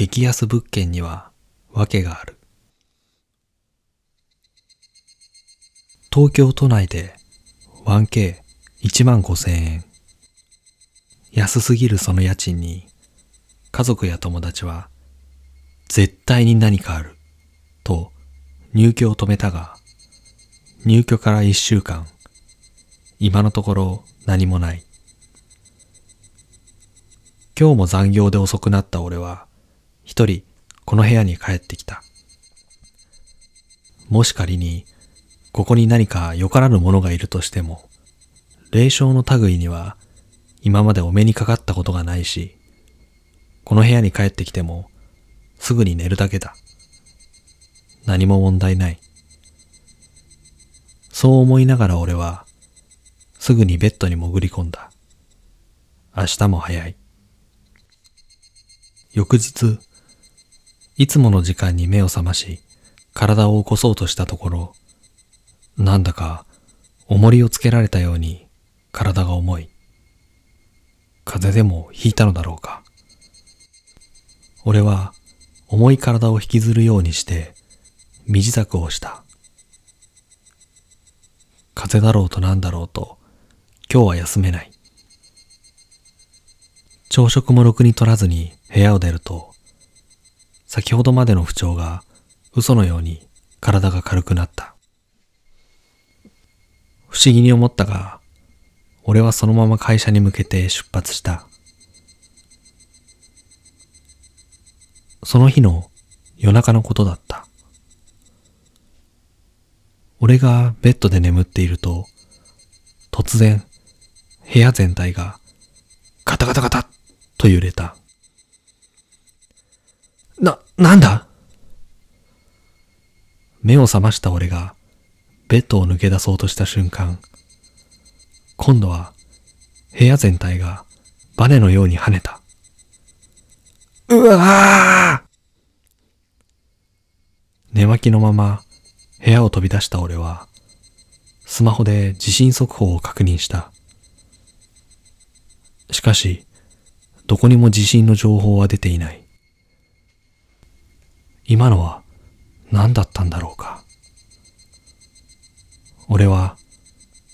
激安物件には訳がある。東京都内で 1K1 万5千円。安すぎるその家賃に家族や友達は絶対に何かあると入居を止めたが入居から一週間今のところ何もない。今日も残業で遅くなった俺は一人この部屋に帰ってきた。もし仮にここに何かよからぬ者がいるとしても霊障の類には今までお目にかかったことがないし、この部屋に帰ってきてもすぐに寝るだけだ。何も問題ない。そう思いながら俺はすぐにベッドに潜り込んだ。明日も早い。翌日、いつもの時間に目を覚まし、体を起こそうとしたところ、なんだか重りをつけられたように体が重い。風邪でもひいたのだろうか。俺は重い体を引きずるようにして身支度をした。風邪だろうとなんだろうと今日は休めない。朝食もろくに取らずに部屋を出ると、先ほどまでの不調が嘘のように体が軽くなった。不思議に思ったが、俺はそのまま会社に向けて出発した。その日の夜中のことだった。俺がベッドで眠っていると、突然部屋全体がガタガタガタと揺れた。な、なんだ？目を覚ました俺がベッドを抜け出そうとした瞬間、今度は部屋全体がバネのように跳ねた。うわぁ寝巻きのまま部屋を飛び出した俺は、スマホで地震速報を確認した。しかし、どこにも地震の情報は出ていない。今のは何だったんだろうか。俺は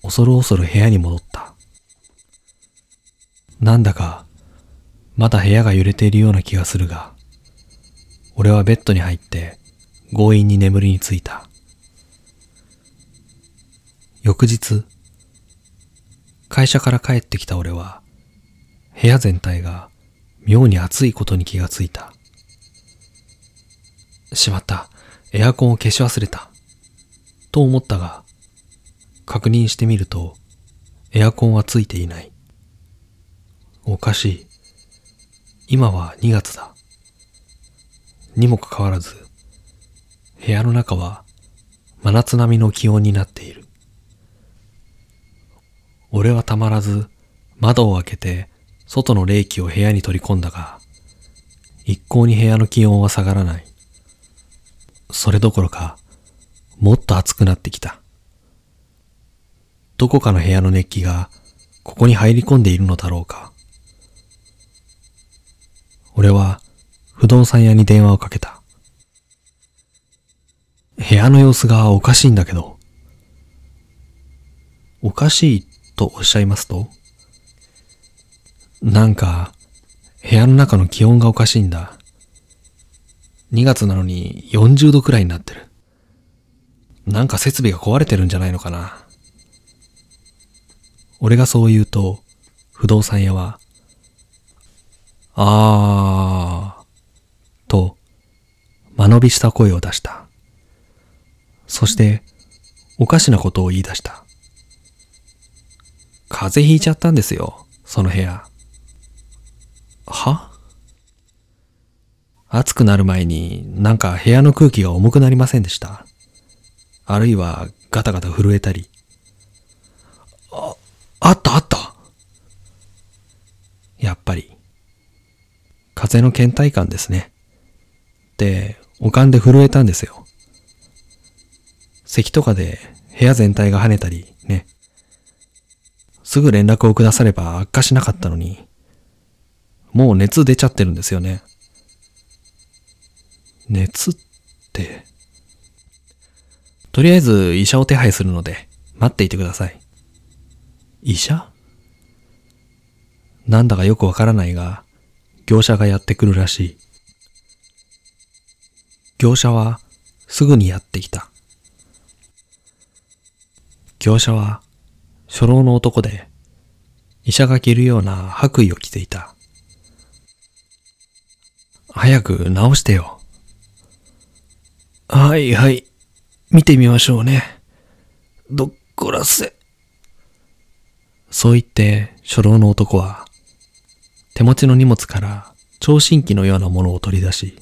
恐る恐る部屋に戻った。なんだかまだ部屋が揺れているような気がするが、俺はベッドに入って強引に眠りについた。翌日、会社から帰ってきた俺は、部屋全体が妙に暑いことに気がついた。しまった。エアコンを消し忘れた。と思ったが、確認してみると、エアコンはついていない。おかしい。今は2月だ。にもかかわらず、部屋の中は真夏並みの気温になっている。俺はたまらず窓を開けて外の冷気を部屋に取り込んだが、一向に部屋の気温は下がらない。それどころか、もっと暑くなってきた。どこかの部屋の熱気がここに入り込んでいるのだろうか。俺は不動産屋に電話をかけた。部屋の様子がおかしいんだけど。おかしいとおっしゃいますとなんか、部屋の中の気温がおかしいんだ。2月なのに40度くらいになってる。なんか設備が壊れてるんじゃないのかな。俺がそう言うと、不動産屋は、あー、と、間延びした声を出した。そして、おかしなことを言い出した。風邪ひいちゃったんですよ、その部屋。は？暑くなる前になんか部屋の空気が重くなりませんでした？あるいはガタガタ震えたり。あ、あったあったやっぱり。風の倦怠感ですね。で、おかんで震えたんですよ。咳とかで部屋全体が跳ねたりね。すぐ連絡をくだされば悪化しなかったのに、もう熱出ちゃってるんですよね。熱って。とりあえず医者を手配するので待っていてください。医者？なんだかよくわからないが、業者がやってくるらしい。業者はすぐにやってきた。業者は初老の男で、医者が着るような白衣を着ていた。早く治してよ。はいはい。見てみましょうね。どっこらせ。そう言って初老の男は手持ちの荷物から聴診器のようなものを取り出し、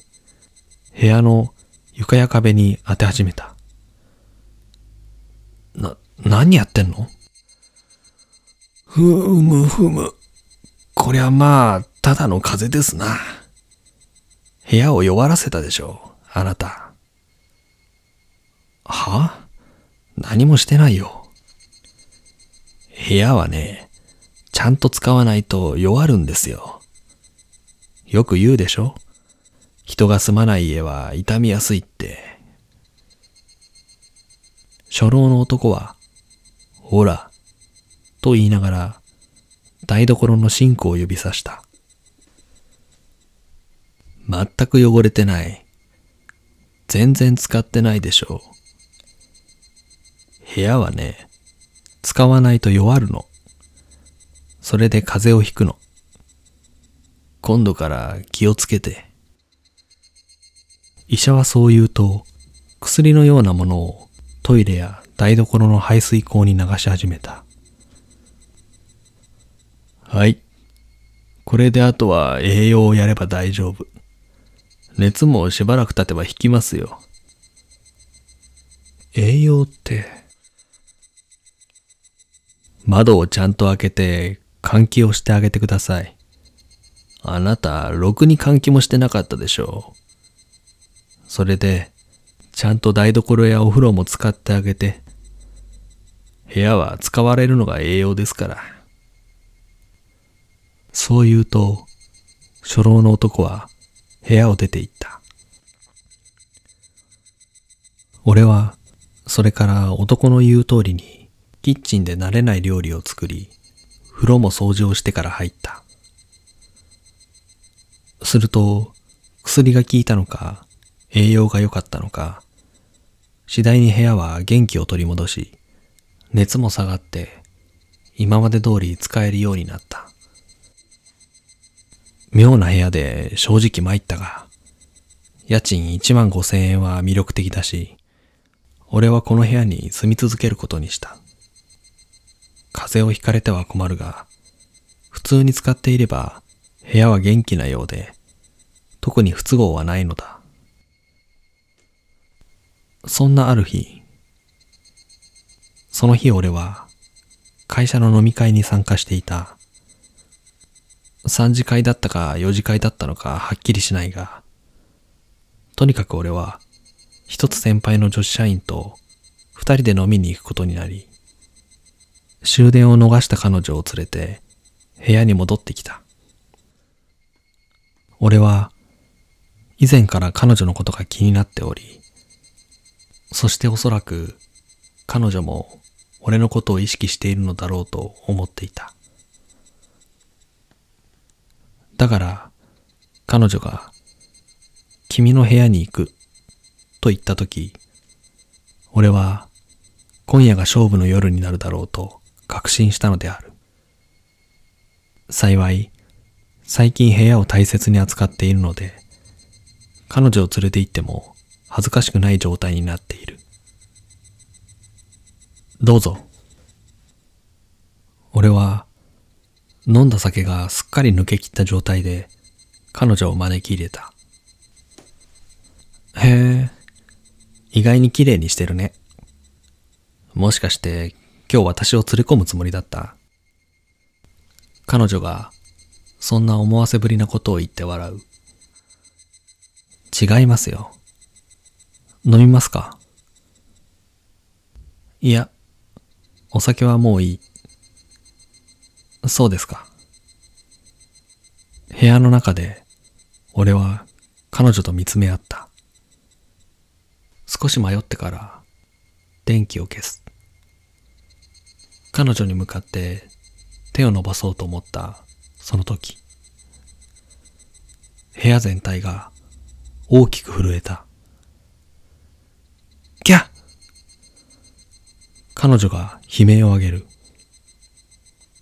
部屋の床や壁に当て始めた。な、何やってんの？ふむふむ。こりゃまあ、ただの風邪ですな。部屋を弱らせたでしょう、あなた。は？何もしてないよ。部屋はね、ちゃんと使わないと弱るんですよ。よく言うでしょ？人が住まない家は傷みやすいって。初老の男は、ほら、と言いながら、台所のシンクを指さした。全く汚れてない。全然使ってないでしょう。部屋はね、使わないと弱るの。それで風邪をひくの。今度から気をつけて。医者はそう言うと、薬のようなものをトイレや台所の排水口に流し始めた。はい。これであとは栄養をやれば大丈夫。熱もしばらく経てば引きますよ。栄養って。窓をちゃんと開けて換気をしてあげてください。あなた、ろくに換気もしてなかったでしょう。それで、ちゃんと台所やお風呂も使ってあげて、部屋は使われるのが栄養ですから。そう言うと、初老の男は部屋を出て行った。俺は、それから男の言う通りに、キッチンで慣れない料理を作り、風呂も掃除をしてから入った。すると、薬が効いたのか、栄養が良かったのか、次第に部屋は元気を取り戻し、熱も下がって、今まで通り使えるようになった。妙な部屋で正直参ったが、家賃1万5千円は魅力的だし、俺はこの部屋に住み続けることにした。風邪をひかれては困るが、普通に使っていれば部屋は元気なようで、特に不都合はないのだ。そんなある日、その日俺は会社の飲み会に参加していた。3次会だったか4次会だったのかはっきりしないが、とにかく俺は一つ先輩の女子社員と二人で飲みに行くことになり、終電を逃した彼女を連れて部屋に戻ってきた。俺は以前から彼女のことが気になっており、そしておそらく彼女も俺のことを意識しているのだろうと思っていた。だから彼女が君の部屋に行くと言ったとき、俺は今夜が勝負の夜になるだろうと確信したのである。幸い、最近部屋を大切に扱っているので、彼女を連れて行っても恥ずかしくない状態になっている。どうぞ。俺は飲んだ酒がすっかり抜けきった状態で彼女を招き入れた。へえ、意外に綺麗にしてるね。もしかして今日私を連れ込むつもりだった彼女がそんな思わせぶりなことを言って笑う。違いますよ。飲みますか？いや、お酒はもういい。そうですか。部屋の中で、俺は彼女と見つめ合った。少し迷ってから電気を消す。彼女に向かって手を伸ばそうと思ったその時、部屋全体が大きく震えた。ギャッ彼女が悲鳴を上げる。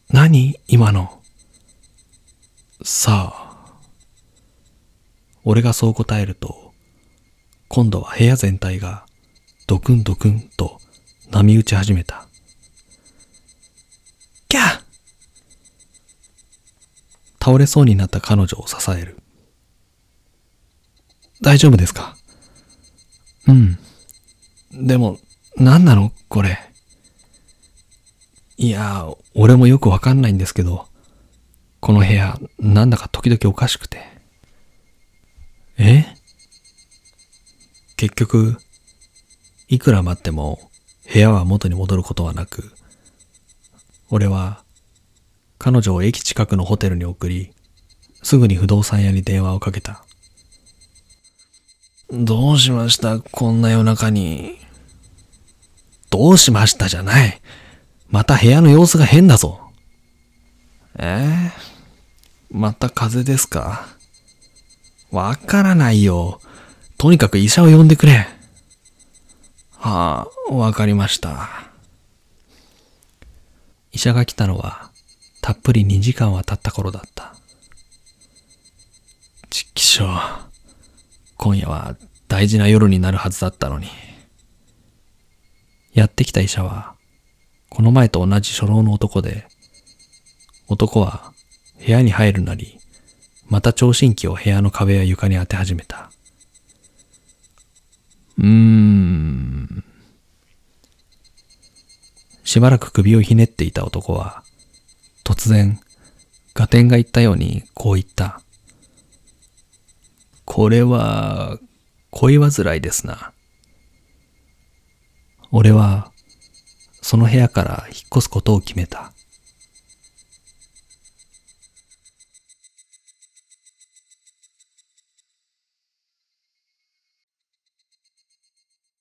何今の？さあ。俺がそう答えると、今度は部屋全体がドクンドクンと波打ち始めた。キャー倒れそうになった彼女を支える。大丈夫ですか？うん。でも、何なの？これ。いや、俺もよくわかんないんですけど、この部屋、なんだか時々おかしくて。え？結局、いくら待っても部屋は元に戻ることはなく、俺は彼女を駅近くのホテルに送り、すぐに不動産屋に電話をかけた。どうしました？こんな夜中に。どうしましたじゃない。また部屋の様子が変だぞ。え？ー、また風邪ですか？わからないよ。とにかく医者を呼んでくれ。はあ、わかりました。医者が来たのは、たっぷり2時間は経った頃だった。ちっきしょう。今夜は大事な夜になるはずだったのに。やってきた医者は、この前と同じ初老の男で、男は部屋に入るなり、また聴診器を部屋の壁や床に当て始めた。うーん。しばらく首をひねっていた男は、突然、ガテンが言ったようにこう言った。これは、恋煩いですな。俺は、その部屋から引っ越すことを決めた。